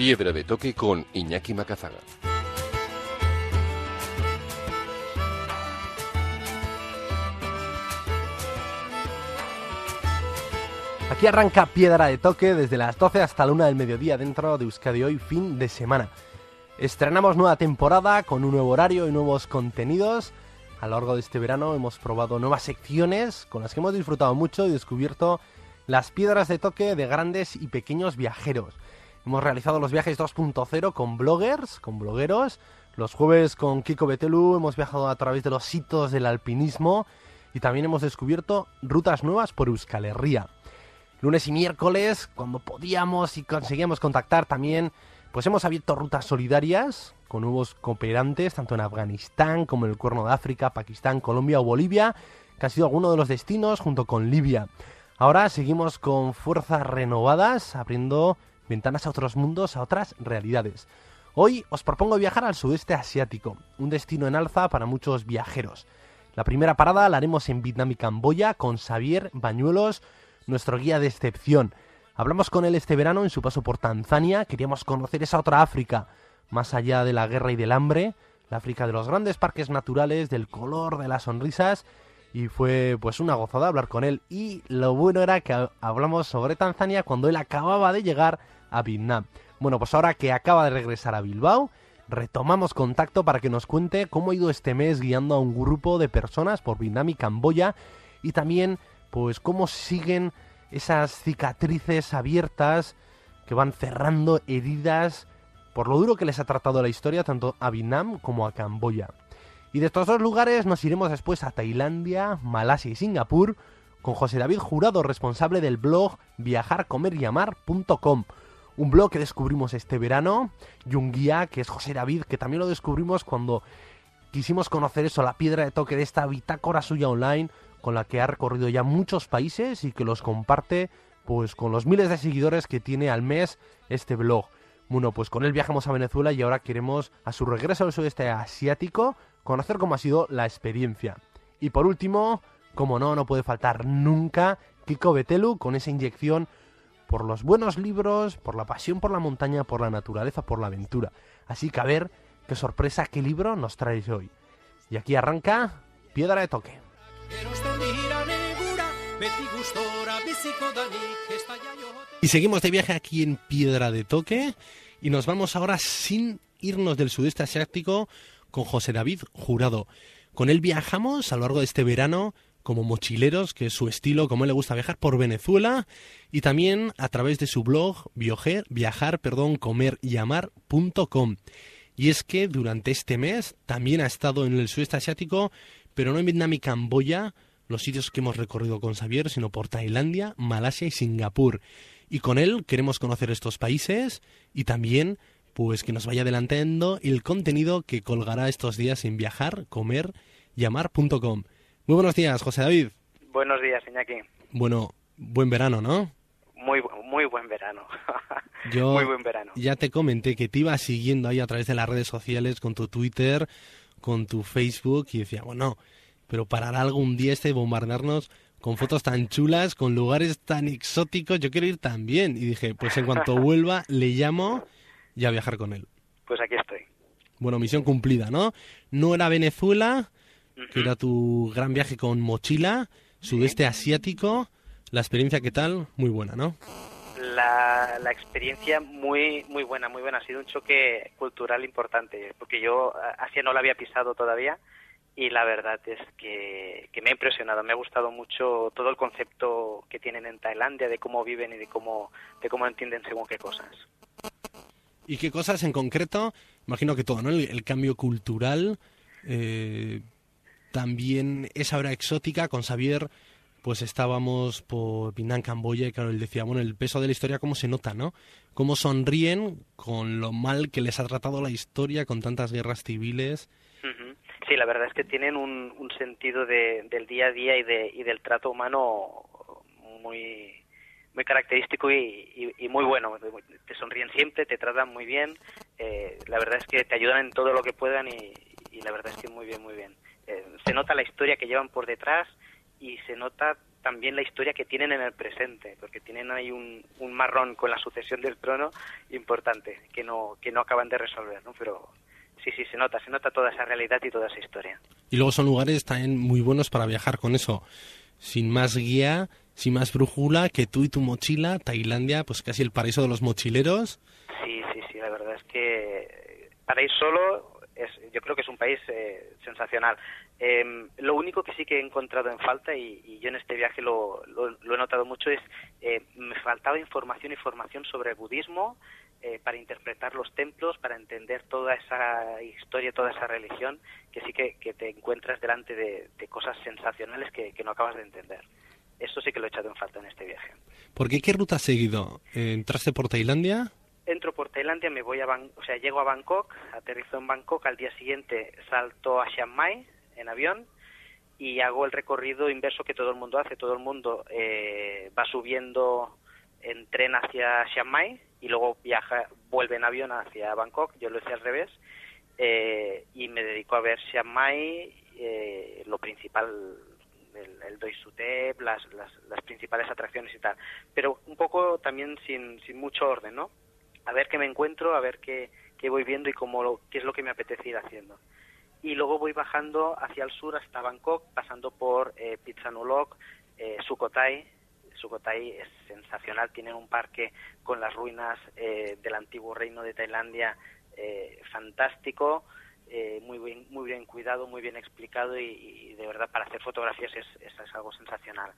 Piedra de toque con Iñaki Macazaga. Aquí arranca Piedra de Toque desde las 12 hasta la 1 del mediodía dentro de Euskadi Hoy, fin de semana. Estrenamos nueva temporada con un nuevo horario y nuevos contenidos. A lo largo de este verano hemos probado nuevas secciones con las que hemos disfrutado mucho y descubierto las piedras de toque de grandes y pequeños viajeros. Hemos realizado los viajes 2.0 con bloggers, con blogueros. Los jueves con Kiko Betelu hemos viajado a través de los hitos del alpinismo y también hemos descubierto rutas nuevas por Euskal Herria lunes y miércoles, cuando podíamos y conseguíamos contactar también, pues hemos abierto rutas solidarias con nuevos cooperantes, tanto en Afganistán como en el Cuerno de África, Pakistán, Colombia o Bolivia, que ha sido alguno de los destinos junto con Libia. Ahora seguimos con fuerzas renovadas, abriendo ventanas a otros mundos, a otras realidades. Hoy os propongo viajar al sudeste asiático, un destino en alza para muchos viajeros. La primera parada la haremos en Vietnam y Camboya con Xavier Bañuelos, nuestro guía de excepción. Hablamos con él este verano en su paso por Tanzania, queríamos conocer esa otra África, más allá de la guerra y del hambre, la África de los grandes parques naturales, del color, de las sonrisas, y fue pues una gozada hablar con él. Y lo bueno era que hablamos sobre Tanzania cuando él acababa de llegar a Vietnam. Bueno, pues ahora que acaba de regresar a Bilbao, retomamos contacto para que nos cuente cómo ha ido este mes guiando a un grupo de personas por Vietnam y Camboya y también pues cómo siguen esas cicatrices abiertas que van cerrando heridas por lo duro que les ha tratado la historia tanto a Vietnam como a Camboya. Y de estos dos lugares nos iremos después a Tailandia, Malasia y Singapur con José David Jurado, responsable del blog viajarcomeryamar.com. Un blog que descubrimos este verano y un guía que es José David, que también lo descubrimos cuando quisimos conocer eso, la piedra de toque de esta bitácora suya online, con la que ha recorrido ya muchos países y que los comparte pues con los miles de seguidores que tiene al mes este blog. Bueno, pues con él viajamos a Venezuela y ahora queremos, a su regreso al sudeste asiático, conocer cómo ha sido la experiencia. Y por último, como no, no puede faltar nunca Kiko Betelu con esa inyección por los buenos libros, por la pasión por la montaña, por la naturaleza, por la aventura. Así que a ver qué sorpresa, qué libro nos traes hoy. Y aquí arranca Piedra de Toque. Y seguimos de viaje aquí en Piedra de Toque y nos vamos ahora sin irnos del sudeste asiático con José David Jurado. Con él viajamos a lo largo de este verano como mochileros, que es su estilo, como le gusta viajar por Venezuela y también a través de su blog viajar, viajar, perdón, comer y amar.com. Y es que durante este mes también ha estado en el sudeste asiático, pero no en Vietnam y Camboya, los sitios que hemos recorrido con Xavier, sino por Tailandia, Malasia y Singapur. Y con él queremos conocer estos países y también pues que nos vaya adelantando el contenido que colgará estos días en viajar, comer y amar.com. Muy buenos días, José David. Buenos días, Iñaki. Bueno, buen verano, ¿no? Muy, muy buen verano. Yo muy buen verano. ya te comenté que te iba siguiendo ahí a través de las redes sociales, con tu Twitter, con tu Facebook, y decía, bueno, pero parará algún día este bombardearnos con fotos tan chulas, con lugares tan exóticos, yo quiero ir también. Y dije, pues en cuanto vuelva, le llamo y a viajar con él. Pues aquí estoy. Bueno, misión cumplida, ¿no? No era Venezuela, que era tu gran viaje con mochila, sudeste asiático. La experiencia, ¿qué tal? Muy buena, ¿no? La, la, experiencia muy muy buena, muy buena. Ha sido un choque cultural importante, porque yo Asia no la había pisado todavía y la verdad es que, me ha impresionado, me ha gustado mucho todo el concepto que tienen en Tailandia de cómo viven y de cómo, de cómo entienden según qué cosas. ¿Y qué cosas en concreto? Imagino que todo, ¿no? El, cambio cultural, eh, también esa hora exótica con Xavier, pues estábamos por Pinang, Camboya, y claro, él decía, bueno, el peso de la historia, cómo se nota, ¿no? Cómo sonríen con lo mal que les ha tratado la historia, con tantas guerras civiles. Sí, la verdad es que tienen un, un sentido de, del día a día y, de, y del trato humano muy muy característico y, y, muy bueno. Te sonríen siempre, te tratan muy bien. Eh, la verdad es que te ayudan en todo lo que puedan y, y la verdad es que muy bien, muy bien. Eh, se nota la historia que llevan por detrás y se nota también la historia que tienen en el presente, porque tienen ahí un, un marrón con la sucesión del trono importante que no que no acaban de resolver, ¿no? Pero sí, sí, se nota, se nota toda esa realidad y toda esa historia. Y luego son lugares también muy buenos para viajar con eso, sin más guía, sin más brújula, que tú y tu mochila, Tailandia, pues casi el paraíso de los mochileros. Sí, sí, sí, la verdad es que para ir solo, es, yo creo que es un país eh, sensacional. Em, lo único que sí que he encontrado en falta, y, yo en este viaje lo, lo, he notado mucho, es eh, me faltaba información y formación sobre el budismo, eh, para interpretar los templos, para entender toda esa historia, toda esa religión, que sí que, te encuentras delante de, cosas sensacionales que, no acabas de entender. Eso sí que lo he echado en falta en este viaje. ¿Por qué? ¿Qué ruta has seguido? ¿Entraste por Tailandia? Entro por Tailandia, me voy a o sea, llego a Bangkok, aterrizo en Bangkok, al día siguiente salto a Chiang Mai en avión y hago el recorrido inverso que todo el mundo hace. Todo el mundo eh, va subiendo en tren hacia Chiang Mai y luego viaja, vuelve en avión hacia Bangkok, yo lo hice al revés, eh, y me dedico a ver Chiang Mai, eh, lo principal, el, el Doi Sutep, las, las, las, principales atracciones y tal, pero un poco también sin, sin mucho orden, ¿no? A ver qué me encuentro, a ver qué, voy viendo y cómo qué es lo que me apetece ir haciendo. Y luego voy bajando hacia el sur hasta Bangkok, pasando por eh, Pitsanulok, eh, Sukhothai, Sukhothai es sensacional, tienen un parque con las ruinas eh, del antiguo reino de Tailandia eh, fantástico, eh, muy, bien, muy bien cuidado, muy bien explicado y, de verdad para hacer fotografías es, es, algo sensacional.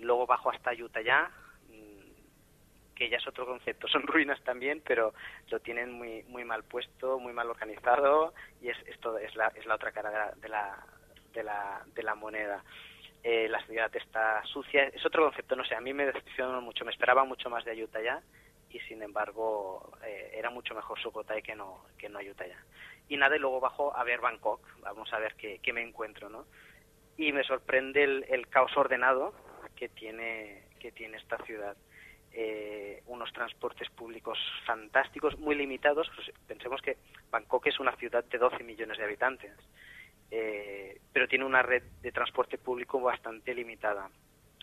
luego bajo hasta Utaya, mm, que ya es otro concepto, son ruinas también, pero lo tienen muy, muy mal puesto, muy mal organizado y es, esto es, la, es la otra cara de la, de la, de la moneda. Eh, la ciudad está sucia. Es otro concepto, no sé, a mí me decepcionó mucho, me esperaba mucho más de Ayutthaya y sin embargo eh, era mucho mejor Sukhothai que no, que no Ayutthaya. Y nada, y luego bajo a ver Bangkok, vamos a ver qué, qué me encuentro, ¿no? Y me sorprende el, caos ordenado que tiene, que tiene esta ciudad. Eh, unos transportes públicos fantásticos, muy limitados. Pues pensemos que Bangkok es una ciudad de 12 millones de habitantes eh, pero tiene una red de transporte público bastante limitada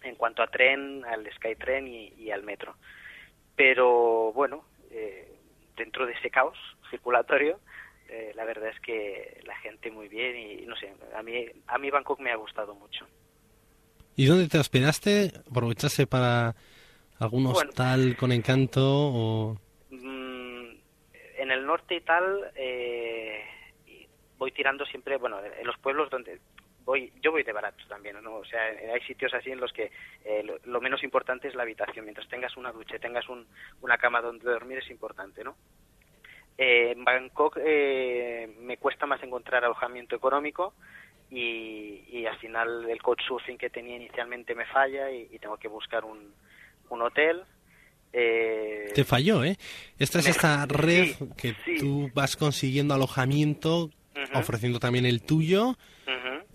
en cuanto a tren, al Skytrain y, y al metro. Pero bueno, eh, dentro de ese caos circulatorio, eh, la verdad es que la gente muy bien y, no sé, a mí, a mí Bangkok me ha gustado mucho. ¿Y dónde te hospedaste? ¿Aprovechaste para algún hostal con encanto o...? Mm, en el norte y tal, eh, voy tirando siempre, bueno, en los pueblos donde voy, yo voy de barato también, ¿no? O sea, hay sitios así en los que eh, lo, menos importante es la habitación. Mientras tengas una ducha, tengas un, una cama donde dormir es importante, ¿no? Eh, en Bangkok eh, me cuesta más encontrar alojamiento económico y, y, al final el couchsurfing que tenía inicialmente me falla y, tengo que buscar un, un hotel. Te falló, ¿eh? Esta es esta red que tú vas consiguiendo alojamiento ofreciendo también el tuyo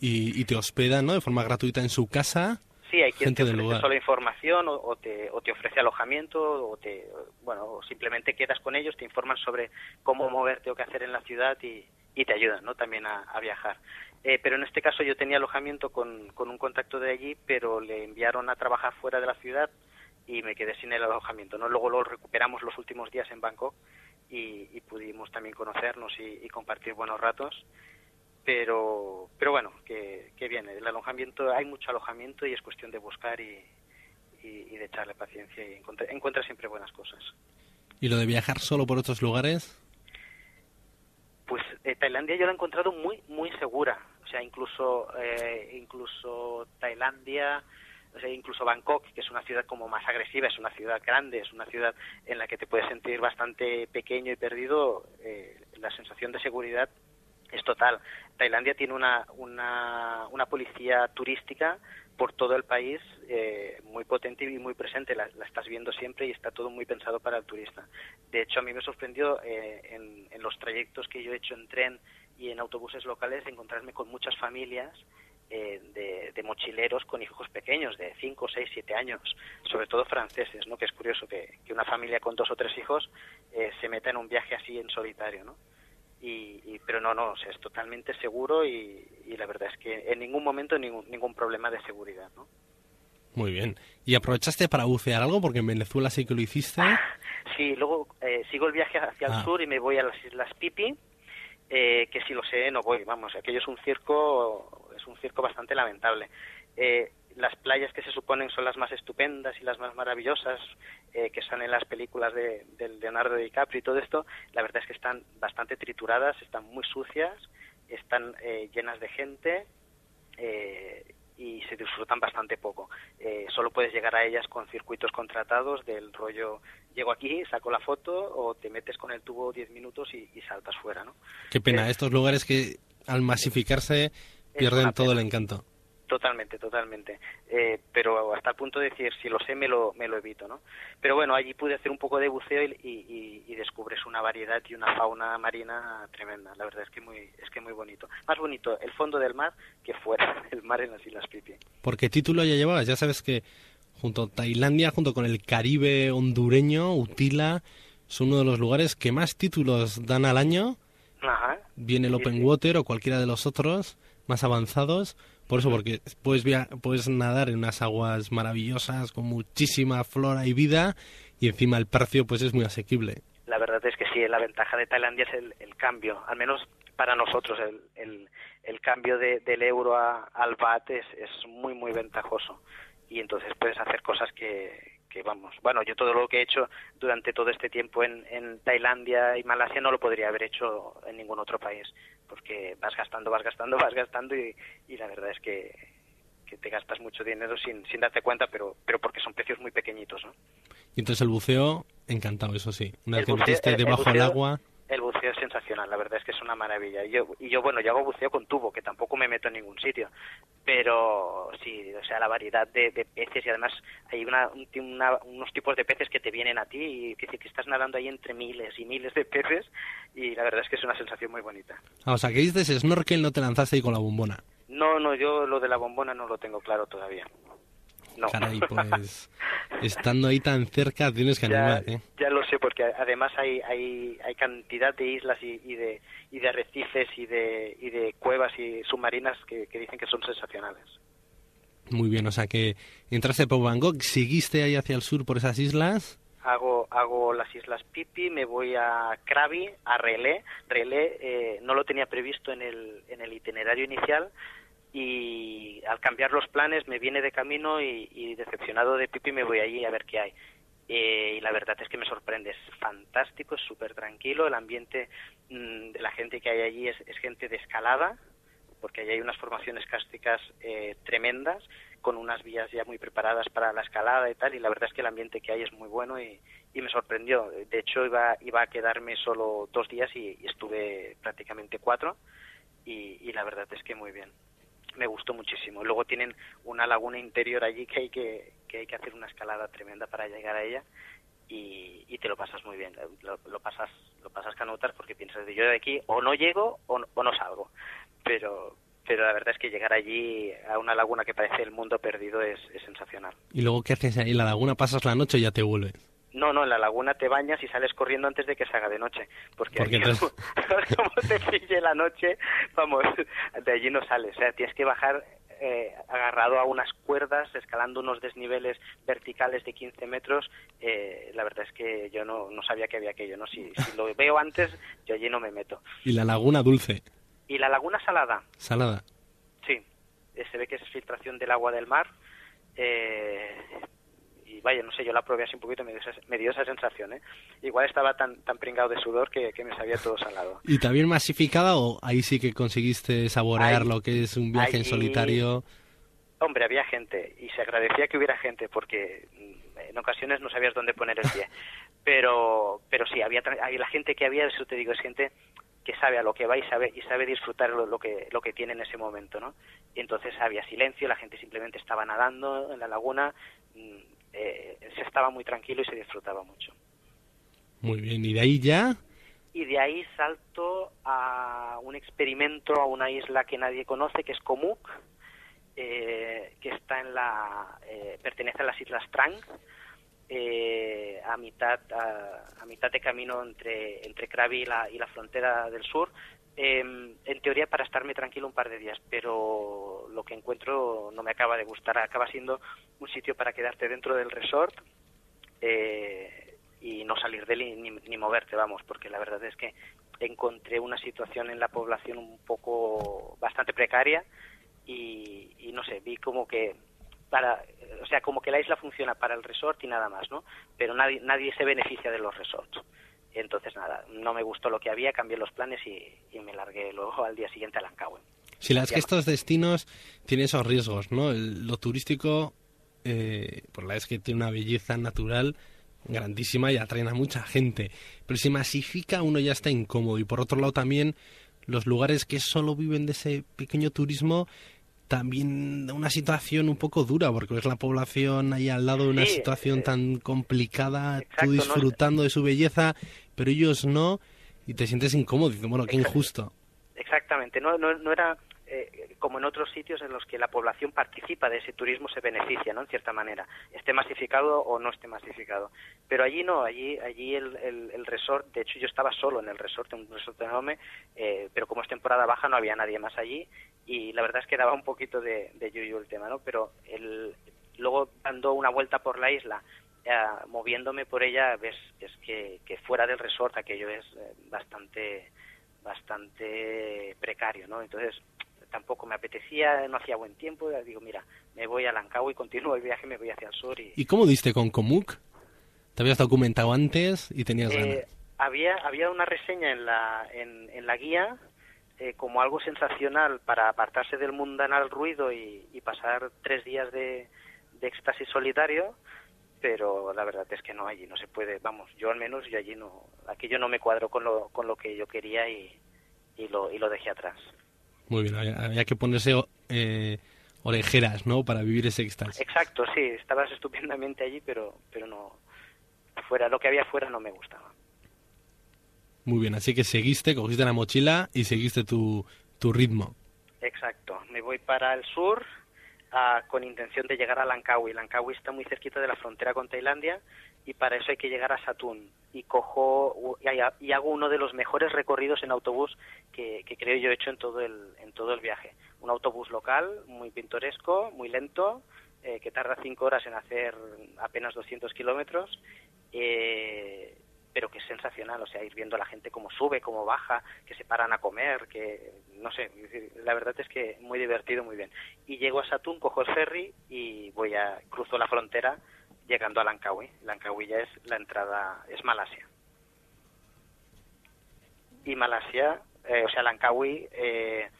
y, te hospedan ¿no? de forma gratuita en su casa. Sí, hay quien te ofrece solo información o, te, o te ofrece alojamiento o, te, bueno, simplemente quedas con ellos, te informan sobre cómo moverte o qué hacer en la ciudad y, y te ayudan ¿no? también a, viajar. Eh, pero en este caso yo tenía alojamiento con, con un contacto de allí, pero le enviaron a trabajar fuera de la ciudad y me quedé sin el alojamiento. ¿no? Luego lo recuperamos los últimos días en Bangkok y, pudimos también conocernos y, compartir buenos ratos. Pero, pero bueno, que, que bien, el alojamiento, hay mucho alojamiento y es cuestión de buscar y, de echarle paciencia y encuentra, siempre buenas cosas. ¿Y lo de viajar solo por otros lugares? Pues eh, Tailandia yo la he encontrado muy, muy segura. O sea, incluso, eh, incluso Tailandia, incluso Bangkok, que es una ciudad como más agresiva, es una ciudad grande, es una ciudad en la que te puedes sentir bastante pequeño y perdido, eh, la sensación de seguridad es total. Tailandia tiene una, una, una policía turística por todo el país eh, muy potente y muy presente. La, estás viendo siempre y está todo muy pensado para el turista. De hecho, a mí me sorprendió eh, en, en, los trayectos que yo he hecho en tren y en autobuses locales encontrarme con muchas familias eh, de, de, mochileros con hijos pequeños, de 5, 6, 7 años, sobre todo franceses, ¿no? que es curioso que, que una familia con dos o tres hijos eh, se meta en un viaje así en solitario. ¿no? Y, pero no, no, o sea, es totalmente seguro y, la verdad es que en ningún momento ningún, ningún problema de seguridad, ¿no? Muy bien. ¿Y aprovechaste para bucear algo? Porque en Venezuela sí que lo hiciste. sí, luego eh, sigo el viaje hacia el ah. sur y me voy a las Islas Pipi, eh, que si lo sé no voy, vamos, aquello es un circo, es un circo bastante lamentable. Eh, las playas que se suponen son las más estupendas y las más maravillosas eh, que están en las películas de, Leonardo DiCaprio y todo esto, la verdad es que están bastante trituradas, están muy sucias, están eh, llenas de gente eh, y se disfrutan bastante poco. solo puedes llegar a ellas con circuitos contratados del rollo llego aquí, saco la foto o te metes con el tubo 10 minutos y, saltas fuera, ¿no? Qué pena, estos lugares que al masificarse pierden todo el encanto. Totalmente, totalmente. Eh, pero hasta el punto de decir, si lo sé, me lo, me lo evito, ¿no? Pero bueno, allí pude hacer un poco de buceo y, y, descubres una variedad y una fauna marina tremenda. La verdad es que muy, es que muy bonito. Más bonito el fondo del mar que fuera del mar en las Islas Pipi. ¿Por qué título ya llevabas? Ya sabes que junto a Tailandia, junto con el Caribe hondureño, Utila, son uno de los lugares que más títulos dan al año. Ajá. Viene el Open Water o cualquiera de los otros más avanzados. Por eso, porque puedes, puedes nadar en unas aguas maravillosas con muchísima flora y vida y encima el precio pues es muy asequible. La verdad es que sí, la ventaja de Tailandia es el, cambio, al menos para nosotros el, el, cambio del euro al baht es, es muy, muy ventajoso y entonces puedes hacer cosas que, que vamos, bueno, yo todo lo que he hecho durante todo este tiempo en, en Tailandia y Malasia no lo podría haber hecho en ningún otro país, porque vas gastando, vas gastando, vas gastando y, y la verdad es que, que te gastas mucho dinero sin, sin darte cuenta, pero, pero porque son precios muy pequeñitos, ¿no? Y entonces el buceo, encantado, eso sí. Una vez que metiste debajo del agua el es sensacional, la verdad es que es una maravilla. Y yo, y yo, bueno, yo hago buceo con tubo, que tampoco me meto en ningún sitio, pero sí, o sea, la variedad de, peces y además hay una, unos tipos de peces que te vienen a ti y que, que estás nadando ahí entre miles y miles de peces y la verdad es que es una sensación muy bonita. Ah, o sea, que dices snorkel no te lanzaste ahí con la bombona. No, no, yo lo de la bombona no lo tengo claro todavía. No. Caray, pues estando ahí tan cerca tienes que animar, ¿eh? Ya lo sé, porque además hay, hay, hay cantidad de islas y, y, de, y de arrecifes y de, y de cuevas y submarinas que, que dicen que son sensacionales. Muy bien, o sea que entraste por Bangkok, seguiste ahí hacia el sur por esas islas. Hago, hago las islas Pipi, me voy a Krabi, a Relé. Relé eh, no lo tenía previsto en el, en el itinerario inicial, y al cambiar los planes me viene de camino y, decepcionado de Pipi me voy allí a ver qué hay. Eh, y la verdad es que me sorprende, es fantástico, es súper tranquilo, el ambiente mm, de la gente que hay allí es, gente de escalada, porque allí hay unas formaciones cársticas eh, tremendas, con unas vías ya muy preparadas para la escalada y tal, y la verdad es que el ambiente que hay es muy bueno y, me sorprendió. De hecho, iba, iba a quedarme solo dos días y, estuve prácticamente cuatro, y la verdad es que muy bien me gustó muchísimo. Luego tienen una laguna interior allí que hay que, que hay que hacer una escalada tremenda para llegar a ella y, y te lo pasas muy bien. Lo, pasas lo pasas canotar porque piensas de yo de aquí o no llego o no, o no salgo. Pero pero la verdad es que llegar allí a una laguna que parece el mundo perdido es, es sensacional. ¿Y luego qué haces ahí en la laguna? ¿Pasas la noche y ya te vuelves? No, no, en la laguna te bañas y sales corriendo antes de que se haga de noche. Porque, allí, como te pille la noche, vamos, de allí no sales. O sea, tienes que bajar eh, agarrado a unas cuerdas, escalando unos desniveles verticales de 15 metros. Eh, la verdad es que yo no, no sabía que había aquello. ¿no? Si, si lo veo antes, yo allí no me meto. ¿Y la laguna dulce? ¿Y la laguna salada? Salada. Sí, eh, se ve que es filtración del agua del mar. Vaya, no sé, yo la probé así un poquito, me dio esa, me dio esa sensación, ¿eh? Igual estaba tan, tan pringado de sudor que, me sabía todo salado. ¿Y también masificada o ahí sí que conseguiste saborear lo que es un viaje en solitario? Hombre, había gente y se agradecía que hubiera gente porque mm, en ocasiones no sabías dónde poner el pie. Pero, pero sí, había la gente que había, eso te digo, es gente que sabe a lo que va y sabe y sabe disfrutar lo, que lo que tiene en ese momento, ¿no? Y entonces había silencio, la gente simplemente estaba nadando en la laguna, eh, se estaba muy tranquilo y se disfrutaba mucho. Muy bien, y de ahí ya y de ahí salto a un experimento a una isla que nadie conoce que es Komuk eh, que está en la eh, pertenece a las islas Trang eh, a mitad a, mitad de camino entre entre Krabi y la, y la frontera del sur em, en teoría para estarme tranquilo un par de días pero lo que encuentro no me acaba de gustar acaba siendo un sitio para quedarte dentro del resort y no salir de él ni, ni, moverte vamos porque la verdad es que encontré una situación en la población un poco bastante precaria y, no sé, vi como que para, o sea, como que la isla funciona para el resort y nada más, ¿no? Pero nadie, nadie se beneficia de los resorts. Entonces, nada, no me gustó lo que había, cambié los planes y, me largué luego al día siguiente a Lancahue. Si las que estos destinos tienen esos riesgos, ¿no? lo turístico, eh, por la vez que tiene una belleza natural grandísima y atraen a mucha gente. Pero si masifica, uno ya está incómodo. Y por otro lado también, los lugares que solo viven de ese pequeño turismo también una situación un poco dura, porque es la población ahí al lado de una situación eh, tan complicada, tú disfrutando de su belleza, pero ellos no, y te sientes incómodo, dices, bueno, qué injusto. Exactamente, no, no, no era eh, como en otros sitios en los que la población participa de ese turismo, se beneficia, ¿no? En cierta manera, esté masificado o no esté masificado. Pero allí no, allí, allí el, el, resort, de hecho yo estaba solo en el resort, en un resort enorme, eh, pero como es temporada baja no había nadie más allí y la verdad es que daba un poquito de, de yuyu el tema, ¿no? Pero el, luego dando una vuelta por la isla, eh, moviéndome por ella, ves, es que, que fuera del resort aquello es bastante bastante precario, ¿no? Entonces, tampoco me apetecía, no hacía buen tiempo, y digo, mira, me voy a Lancao y continúo el viaje, me voy hacia el sur. ¿Y, ¿Y cómo diste con Komuk? ¿Te habías documentado antes y tenías eh, ganas? Había, había una reseña en la, en, en la guía eh, como algo sensacional para apartarse del mundanal ruido y, y pasar tres días de, de éxtasis solitario, pero la verdad es que no, allí no se puede, vamos, yo al menos, yo allí no, aquello no me cuadro con lo, con lo que yo quería y, y, lo, y lo dejé atrás. Muy bien, había, que ponerse eh, orejeras, ¿no? Para vivir ese éxtasis. Exacto, sí, estabas estupendamente allí, pero, pero no, fuera, lo que había fuera no me gustaba. Muy bien, así que seguiste, cogiste la mochila y seguiste tu, tu ritmo. Exacto, me voy para el sur ah, con intención de llegar a Langkawi. Langkawi está muy cerquita de la frontera con Tailandia y para eso hay que llegar a Satun y cojo y, hago uno de los mejores recorridos en autobús que, creo yo he hecho en todo el en todo el viaje un autobús local muy pintoresco muy lento eh, que tarda cinco horas en hacer apenas 200 kilómetros eh, pero que es sensacional, o sea, ir viendo a la gente cómo sube, cómo baja, que se paran a comer, que no sé, la verdad es que muy divertido, muy bien. Y llego a Satun, cojo el ferry y voy a cruzo la frontera llegando a Langkawi. Langkawi ya es la entrada, es Malasia. Y Malasia, eh, o sea, Langkawi, eh,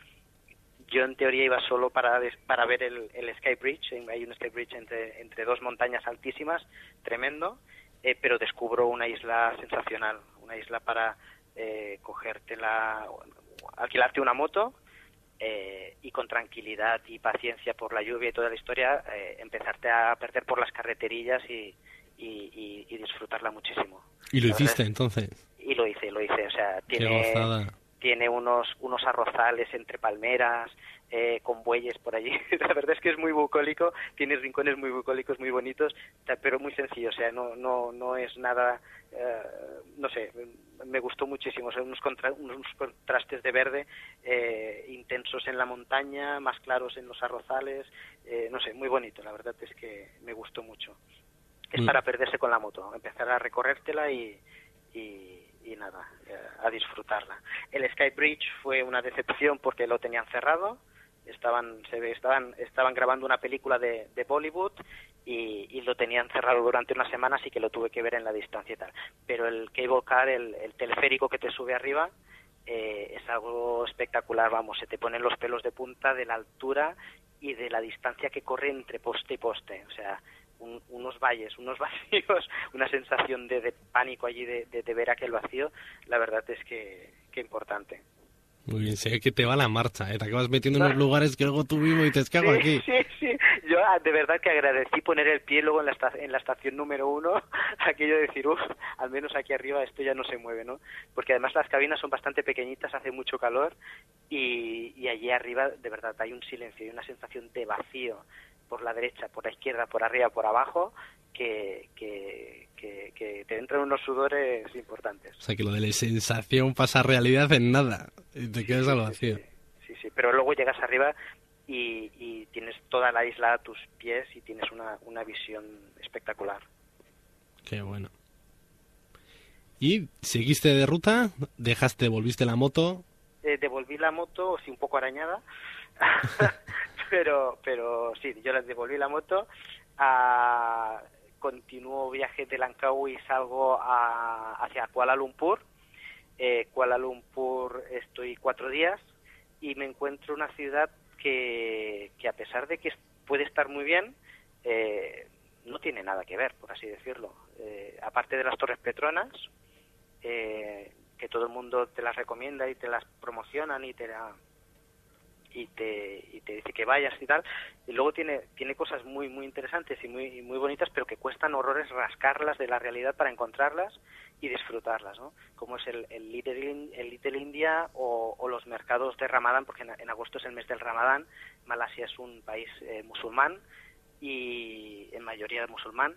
yo en teoría iba solo para, para ver el, el Sky Bridge, hay un Sky Bridge entre, entre dos montañas altísimas, tremendo, eh, pero descubro una isla sensacional, una isla para eh, cogértela, alquilarte una moto eh, y con tranquilidad y paciencia por la lluvia y toda la historia, eh, empezarte a perder por las carreterillas y, y, disfrutarla muchísimo. ¿Y lo hiciste entonces? Y lo hice, lo hice. O sea, tiene, tiene unos, unos arrozales entre palmeras, eh, con bueyes por allí. la verdad es que es muy bucólico, tiene rincones muy bucólicos, muy bonitos, pero muy sencillo. O sea, no, no, no es nada, no sé, me gustó muchísimo, son unos, unos contrastes de verde eh, intensos en la montaña, más claros en los arrozales, eh, no sé, muy bonito, la verdad es que me gustó mucho. Es mm. para perderse con la moto, empezar a recorrértela y, y, nada, eh, a disfrutarla. El Sky Bridge fue una decepción porque lo tenían cerrado, estaban se estaban estaban grabando una película de, de Bollywood y, lo tenían cerrado durante una semana así que lo tuve que ver en la distancia y tal pero el cable car el, teleférico que te sube arriba eh, es algo espectacular vamos se te ponen los pelos de punta de la altura y de la distancia que corre entre poste y poste. O sea, unos valles, unos vacíos, una sensación de, pánico allí de, de, ver aquel vacío, la verdad es que, que importante. Muy bien, sé que te va la marcha, ¿eh? te acabas metiendo en unos lugares que luego tú mismo dices, ¿qué hago aquí? Sí, sí, yo ah, de verdad que agradecí poner el pie luego en la, en la estación número uno, aquello de decir, uff, al menos aquí arriba esto ya no se mueve, ¿no? Porque además las cabinas son bastante pequeñitas, hace mucho calor y, y allí arriba de verdad hay un silencio y una sensación de vacío por la derecha, por la izquierda, por arriba, por abajo, que, que, que, te entran unos sudores importantes. O sea, que lo de la sensación pasa a realidad en nada y te quedas al vacío. Sí, sí, pero luego llegas arriba y, y, tienes toda la isla a tus pies y tienes una, una visión espectacular. Qué bueno. ¿Y seguiste de ruta? ¿Dejaste, volviste la moto? Eh, devolví la moto, sí, un poco arañada, pero, pero sí, yo la devolví la moto. A, continúo viaje de Langkawi y salgo hacia Kuala Lumpur. Eh, Kuala Lumpur estoy cuatro días y me encuentro una ciudad que, que a pesar de que puede estar muy bien, eh, no tiene nada que ver, por así decirlo. Eh, aparte de las Torres Petronas, que todo el mundo te las recomienda y te las promocionan y te la, y te, y te dice que vayas y tal. Y luego tiene, tiene cosas muy, muy interesantes y muy, muy bonitas, pero que cuestan horrores rascarlas de la realidad para encontrarlas y disfrutarlas, ¿no? Como es el, el, Little, el Little India o, los mercados de Ramadán, porque en, agosto es el mes del Ramadán. Malasia es un país eh, musulmán y en mayoría musulmán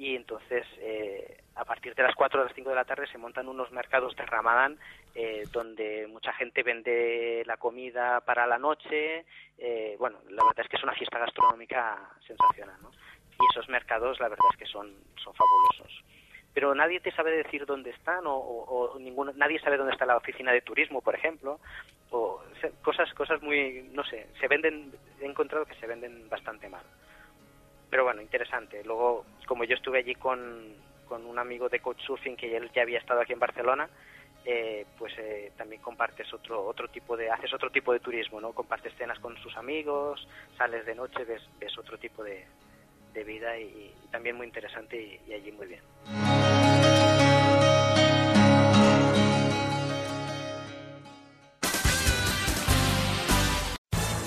y entonces eh, a partir de las 4 o las 5 de la tarde se montan unos mercados de Ramadán eh, donde mucha gente vende la comida para la noche. Eh, bueno, la verdad es que es una fiesta gastronómica sensacional, ¿no? Y esos mercados, la verdad es que son, son fabulosos. Pero nadie te sabe decir dónde están o, o, ninguno, nadie sabe dónde está la oficina de turismo, por ejemplo, o cosas, cosas muy, no sé, se venden, he encontrado que se venden bastante mal pero bueno, interesante. Luego, como yo estuve allí con, con un amigo de Couchsurfing que él ya había estado aquí en Barcelona, eh, pues eh, también compartes otro otro tipo de haces otro tipo de turismo no compartes cenas con sus amigos sales de noche ves ves otro tipo de, de vida y, también muy interesante y allí muy bien